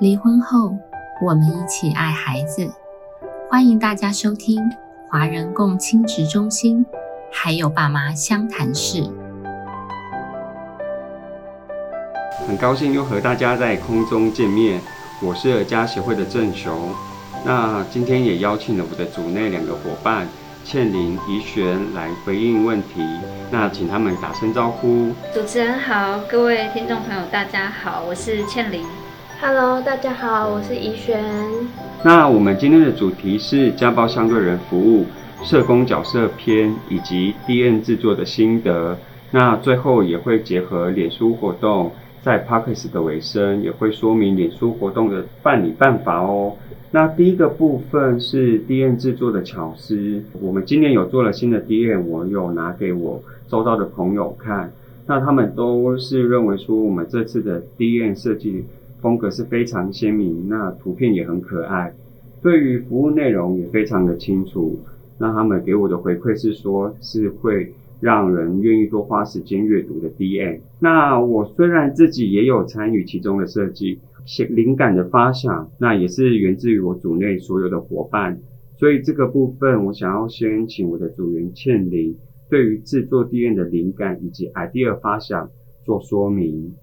离婚后，我们一起爱孩子。欢迎大家收听华人共亲职中心，还有爸妈相谈室。很高兴又和大家在空中见面，我是儿家协会的郑雄。那今天也邀请了我的组内两个伙伴倩玲、怡璇来回应问题。那请他们打声招呼。主持人好，各位听众朋友大家好，我是倩玲。Hello，大家好，我是怡璇。那我们今天的主题是家暴相对人服务社工角色篇以及 DN 制作的心得。那最后也会结合脸书活动，在 p a c k e s 的尾声也会说明脸书活动的办理办法哦。那第一个部分是 DN 制作的巧思，我们今年有做了新的 DN，我有拿给我周遭的朋友看，那他们都是认为说我们这次的 DN 设计。风格是非常鲜明，那图片也很可爱，对于服务内容也非常的清楚。那他们给我的回馈是说，是会让人愿意多花时间阅读的 DM。那我虽然自己也有参与其中的设计，灵感的发想，那也是源自于我组内所有的伙伴。所以这个部分，我想要先请我的组员倩玲，对于制作 DM 的灵感以及 idea 发想做说明。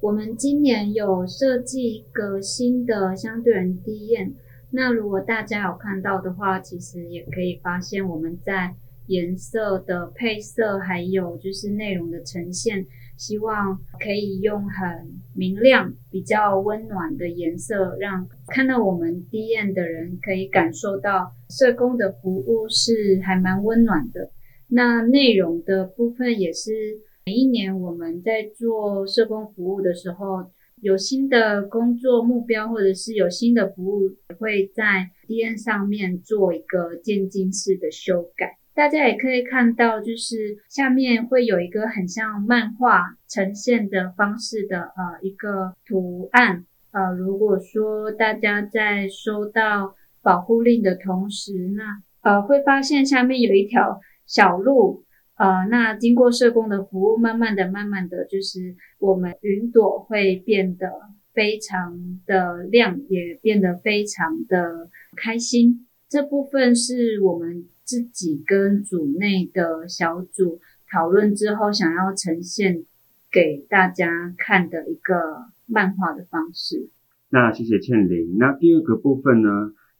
我们今年有设计一个新的相对人低宴那如果大家有看到的话，其实也可以发现我们在颜色的配色，还有就是内容的呈现，希望可以用很明亮、比较温暖的颜色，让看到我们低宴的人可以感受到社工的服务是还蛮温暖的。那内容的部分也是。每一年我们在做社工服务的时候，有新的工作目标，或者是有新的服务，也会在 DN 上面做一个渐进式的修改。大家也可以看到，就是下面会有一个很像漫画呈现的方式的呃一个图案。呃，如果说大家在收到保护令的同时，那呃会发现下面有一条小路。呃，那经过社工的服务，慢慢的、慢慢的就是我们云朵会变得非常的亮，也变得非常的开心。这部分是我们自己跟组内的小组讨论之后，想要呈现给大家看的一个漫画的方式。那谢谢倩玲。那第二个部分呢，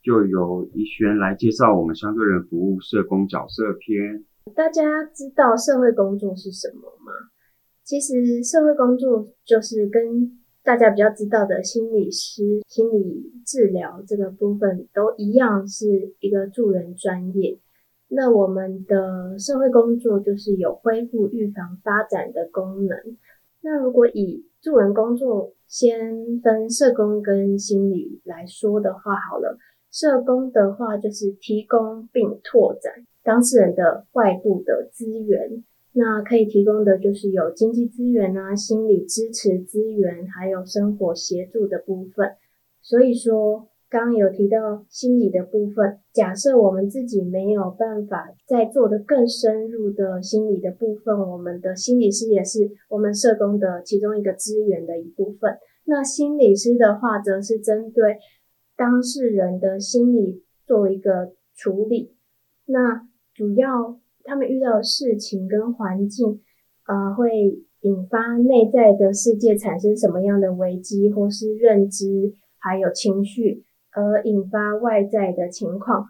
就由怡璇来介绍我们相对人服务社工角色篇。大家知道社会工作是什么吗？其实社会工作就是跟大家比较知道的心理师、心理治疗这个部分都一样，是一个助人专业。那我们的社会工作就是有恢复、预防、发展的功能。那如果以助人工作先分社工跟心理来说的话，好了，社工的话就是提供并拓展。当事人的外部的资源，那可以提供的就是有经济资源啊、心理支持资源，还有生活协助的部分。所以说，刚刚有提到心理的部分，假设我们自己没有办法再做的更深入的心理的部分，我们的心理师也是我们社工的其中一个资源的一部分。那心理师的话，则是针对当事人的心理做一个处理，那。主要他们遇到的事情跟环境，呃，会引发内在的世界产生什么样的危机，或是认知，还有情绪，而引发外在的情况，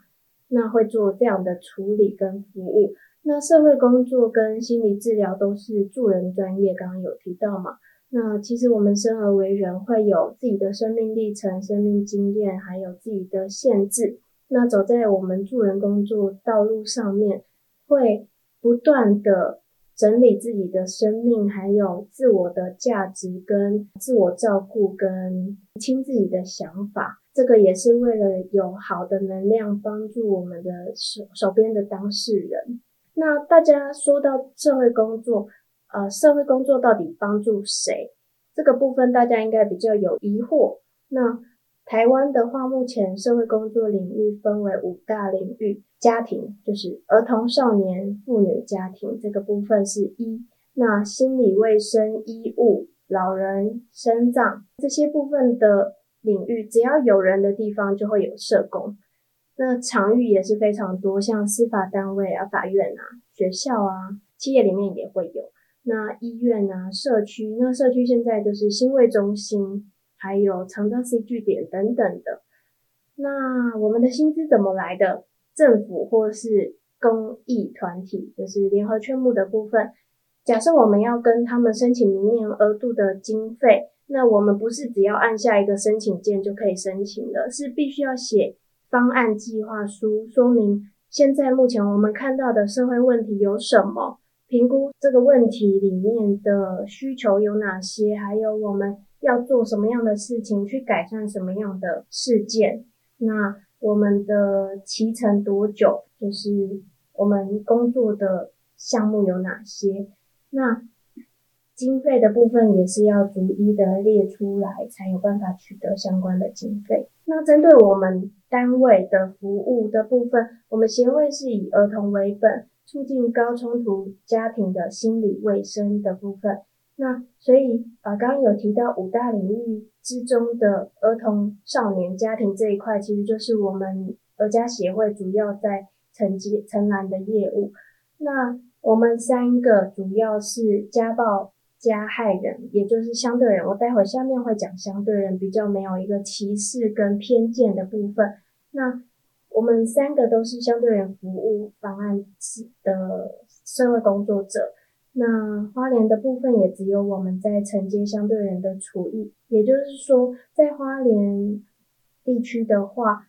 那会做这样的处理跟服务。那社会工作跟心理治疗都是助人专业，刚刚有提到嘛？那其实我们生而为人，会有自己的生命历程、生命经验，还有自己的限制。那走在我们助人工作道路上面，会不断的整理自己的生命，还有自我的价值跟自我照顾，跟清自己的想法。这个也是为了有好的能量帮助我们的手手边的当事人。那大家说到社会工作，呃，社会工作到底帮助谁？这个部分大家应该比较有疑惑。那台湾的话，目前社会工作领域分为五大领域，家庭就是儿童、少年、妇女家庭这个部分是一，那心理卫生、医务、老人、生葬这些部分的领域，只要有人的地方就会有社工。那场域也是非常多，像司法单位啊、法院啊、学校啊、企业里面也会有。那医院啊、社区，那社区现在就是新卫中心，还有长照 C 据点等等的。那我们的薪资怎么来的？政府或是公益团体，就是联合劝募的部分。假设我们要跟他们申请明年额度的经费，那我们不是只要按下一个申请键就可以申请的，是必须要写。方案计划书说明现在目前我们看到的社会问题有什么？评估这个问题里面的需求有哪些？还有我们要做什么样的事情去改善什么样的事件？那我们的期程多久？就是我们工作的项目有哪些？那经费的部分也是要逐一的列出来，才有办法取得相关的经费。那针对我们。单位的服务的部分，我们协会是以儿童为本，促进高冲突家庭的心理卫生的部分。那所以啊，刚刚有提到五大领域之中的儿童少年家庭这一块，其实就是我们儿家协会主要在承接承揽的业务。那我们三个主要是家暴。加害人，也就是相对人，我待会下面会讲相对人比较没有一个歧视跟偏见的部分。那我们三个都是相对人服务方案的社会工作者。那花莲的部分也只有我们在承接相对人的处遇，也就是说，在花莲地区的话，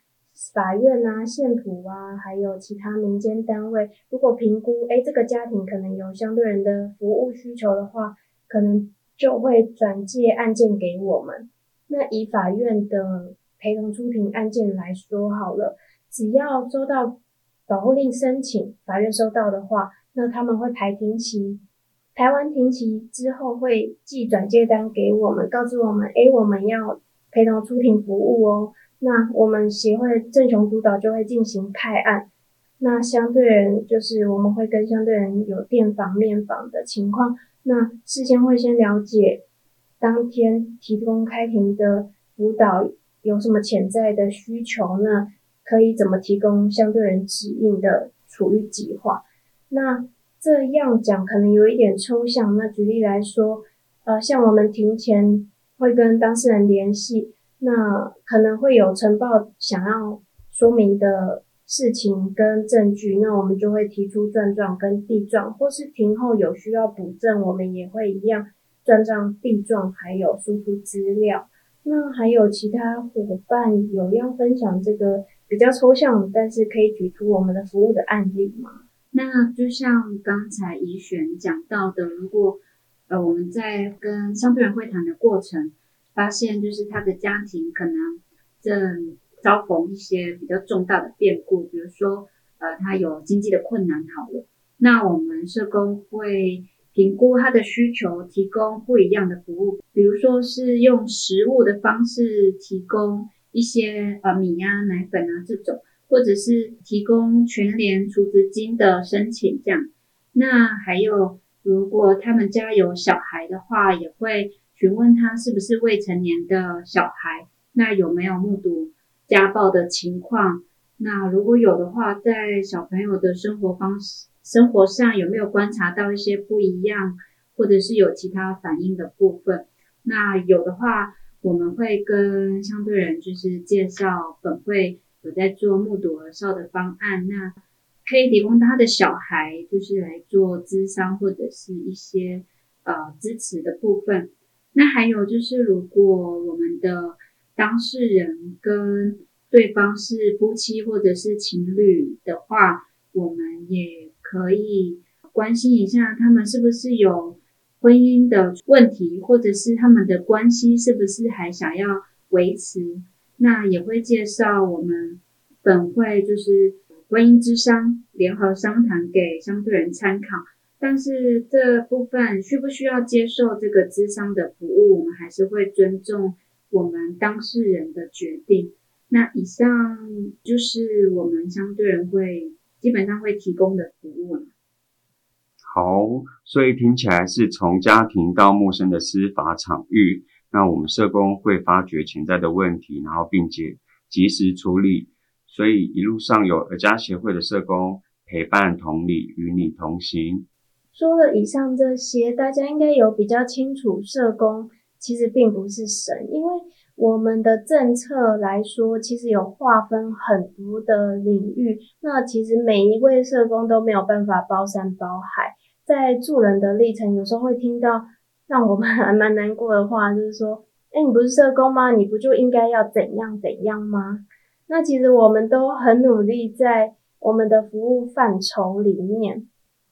法院啊、县府啊，还有其他民间单位，如果评估，哎，这个家庭可能有相对人的服务需求的话。可能就会转介案件给我们。那以法院的陪同出庭案件来说好了，只要收到保护令申请，法院收到的话，那他们会排庭期，台湾庭期之后会寄转介单给我们，告知我们，诶，我们要陪同出庭服务哦。那我们协会正雄督导就会进行派案。那相对人就是我们会跟相对人有电访、面访的情况。那事先会先了解当天提供开庭的辅导有什么潜在的需求，那可以怎么提供相对人指引的处遇计划？那这样讲可能有一点抽象。那举例来说，呃，像我们庭前会跟当事人联系，那可能会有呈报想要说明的。事情跟证据，那我们就会提出状状跟地状，或是庭后有需要补证，我们也会一样状状、地状，还有输出资料。那还有其他伙伴有要分享这个比较抽象，但是可以举出我们的服务的案例吗？那就像刚才怡璇讲到的，如果呃我们在跟相对人会谈的过程，发现就是他的家庭可能正。遭逢一些比较重大的变故，比如说，呃，他有经济的困难，好了，那我们社工会评估他的需求，提供不一样的服务，比如说是用食物的方式提供一些呃米呀、奶粉啊这种，或者是提供全联储值金的申请这样。那还有，如果他们家有小孩的话，也会询问他是不是未成年的小孩，那有没有目睹。家暴的情况，那如果有的话，在小朋友的生活方式、生活上有没有观察到一些不一样，或者是有其他反应的部分？那有的话，我们会跟相对人就是介绍本会有在做目睹而少的方案，那可以提供他的小孩就是来做咨商或者是一些呃支持的部分。那还有就是，如果我们的当事人跟对方是夫妻或者是情侣的话，我们也可以关心一下他们是不是有婚姻的问题，或者是他们的关系是不是还想要维持。那也会介绍我们本会就是婚姻之商联合商谈给相对人参考。但是这部分需不需要接受这个咨商的服务，我们还是会尊重。我们当事人的决定。那以上就是我们相对人会基本上会提供的服务了。好，所以听起来是从家庭到陌生的司法场域，那我们社工会发掘潜在的问题，然后并且及时处理。所以一路上有儿家协会的社工陪伴同理，与你同行。说了以上这些，大家应该有比较清楚，社工其实并不是神，因为我们的政策来说，其实有划分很多的领域。那其实每一位社工都没有办法包山包海，在助人的历程，有时候会听到 让我们还蛮难过的话，就是说，哎，你不是社工吗？你不就应该要怎样怎样吗？那其实我们都很努力，在我们的服务范畴里面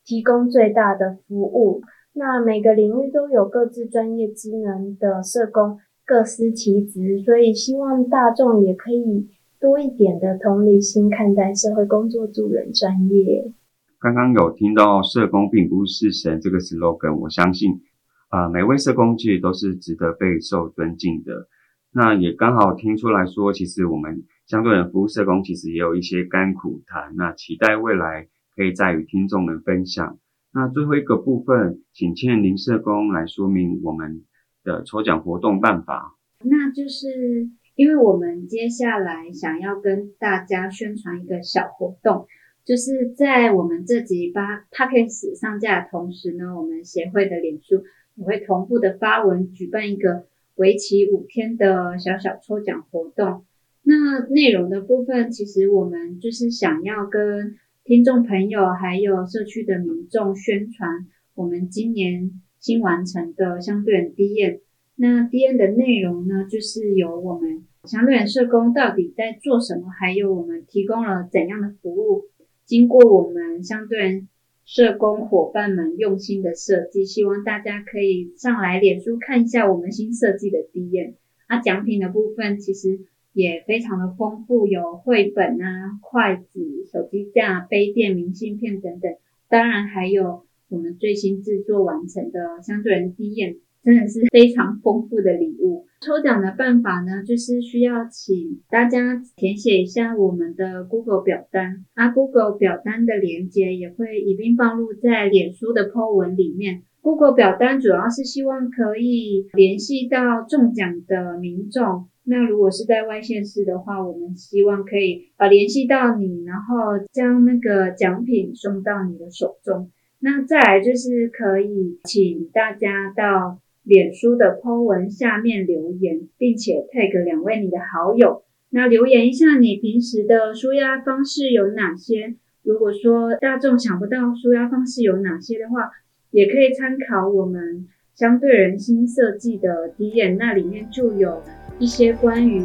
提供最大的服务。那每个领域都有各自专业职能的社工，各司其职，所以希望大众也可以多一点的同理心看待社会工作助人专业。刚刚有听到“社工并不是神”这个 slogan，我相信啊，每位社工其实都是值得被受尊敬的。那也刚好听出来说，其实我们。相对人服务社工其实也有一些甘苦谈，那期待未来可以再与听众们分享。那最后一个部分，请倩林社工来说明我们的抽奖活动办法。那就是因为我们接下来想要跟大家宣传一个小活动，就是在我们这集八 p a c k a g e 上架的同时呢，我们协会的脸书我会同步的发文举办一个为期五天的小小抽奖活动。那内容的部分，其实我们就是想要跟听众朋友还有社区的民众宣传我们今年新完成的相对人 D N。那 D N 的内容呢，就是由我们相对人社工到底在做什么，还有我们提供了怎样的服务。经过我们相对人社工伙伴们用心的设计，希望大家可以上来脸书看一下我们新设计的 D N。那奖品的部分，其实。也非常的丰富，有绘本啊、筷子、手机架、杯垫、明信片等等，当然还有我们最新制作完成的相对人低验，真的是非常丰富的礼物。抽奖的办法呢，就是需要请大家填写一下我们的 Google 表单，啊，Google 表单的链接也会一并放入在脸书的 po 文里面。Google 表单主要是希望可以联系到中奖的民众。那如果是在外县市的话，我们希望可以呃联系到你，然后将那个奖品送到你的手中。那再来就是可以请大家到脸书的 po 文下面留言，并且 tag 两位你的好友。那留言一下你平时的舒压方式有哪些？如果说大众想不到舒压方式有哪些的话，也可以参考我们相对人心设计的 D N，那里面就有。一些关于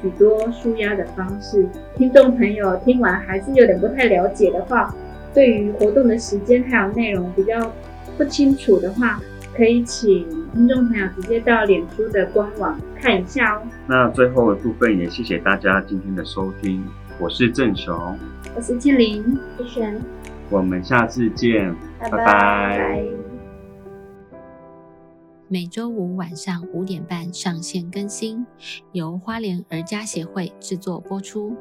许多舒压的方式，听众朋友听完还是有点不太了解的话，对于活动的时间还有内容比较不清楚的话，可以请听众朋友直接到脸书的官网看一下哦。那最后的部分也谢谢大家今天的收听，我是郑雄，我是庆玲，一璇，我们下次见，拜拜。每周五晚上五点半上线更新，由花莲儿家协会制作播出。